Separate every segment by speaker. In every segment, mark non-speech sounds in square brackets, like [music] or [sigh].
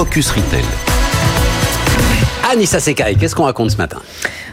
Speaker 1: Focus Retail. Anissa Sekai, qu'est-ce qu'on raconte ce matin?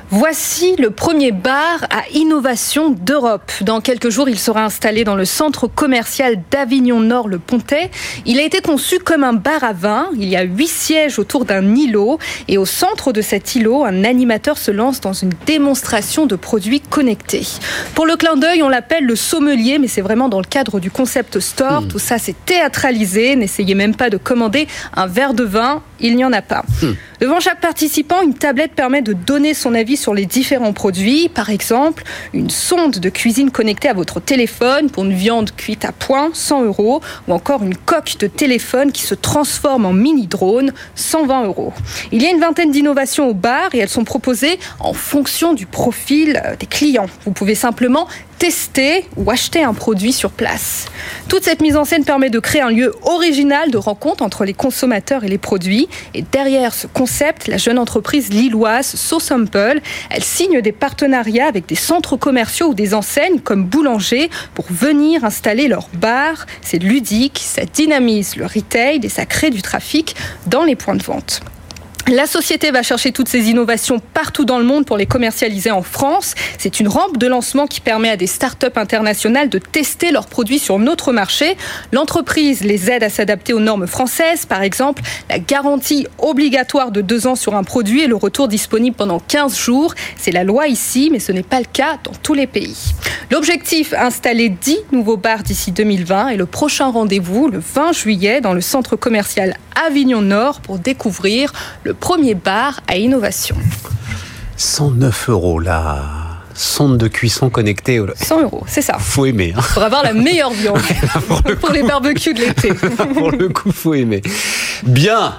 Speaker 2: Voici le premier bar à innovation d'Europe. Dans quelques jours, il sera installé dans le centre commercial d'Avignon Nord, le Pontet. Il a été conçu comme un bar à vin. Il y a huit sièges autour d'un îlot. Et au centre de cet îlot, un animateur se lance dans une démonstration de produits connectés. Pour le clin d'œil, on l'appelle le sommelier, mais c'est vraiment dans le cadre du concept store. Hmm. Tout ça, c'est théâtralisé. N'essayez même pas de commander un verre de vin. Il n'y en a pas. Hmm. Devant chaque participant, une tablette permet de donner son avis sur les différents produits. Par exemple, une sonde de cuisine connectée à votre téléphone pour une viande cuite à point, 100 euros. Ou encore une coque de téléphone qui se transforme en mini-drone, 120 euros. Il y a une vingtaine d'innovations au bar et elles sont proposées en fonction du profil euh, des clients. Vous pouvez simplement tester ou acheter un produit sur place. Toute cette mise en scène permet de créer un lieu original de rencontre entre les consommateurs et les produits. Et derrière ce concept, la jeune entreprise lilloise SoSample, elle signe des partenariats avec des centres commerciaux ou des enseignes comme Boulanger pour venir installer leur bar. C'est ludique, ça dynamise le retail et ça crée du trafic dans les points de vente. La société va chercher toutes ces innovations partout dans le monde pour les commercialiser en France. C'est une rampe de lancement qui permet à des startups internationales de tester leurs produits sur notre marché. L'entreprise les aide à s'adapter aux normes françaises, par exemple la garantie obligatoire de deux ans sur un produit et le retour disponible pendant 15 jours. C'est la loi ici, mais ce n'est pas le cas dans tous les pays. L'objectif, installer 10 nouveaux bars d'ici 2020 et le prochain rendez-vous le 20 juillet dans le centre commercial Avignon Nord pour découvrir le premier bar à innovation.
Speaker 1: 109 euros la sonde de cuisson connectée.
Speaker 2: 100 euros, c'est ça.
Speaker 1: Faut aimer. Hein.
Speaker 2: Pour avoir la meilleure viande [laughs] pour, pour les barbecues de l'été. [laughs]
Speaker 1: pour le coup, faut aimer. Bien,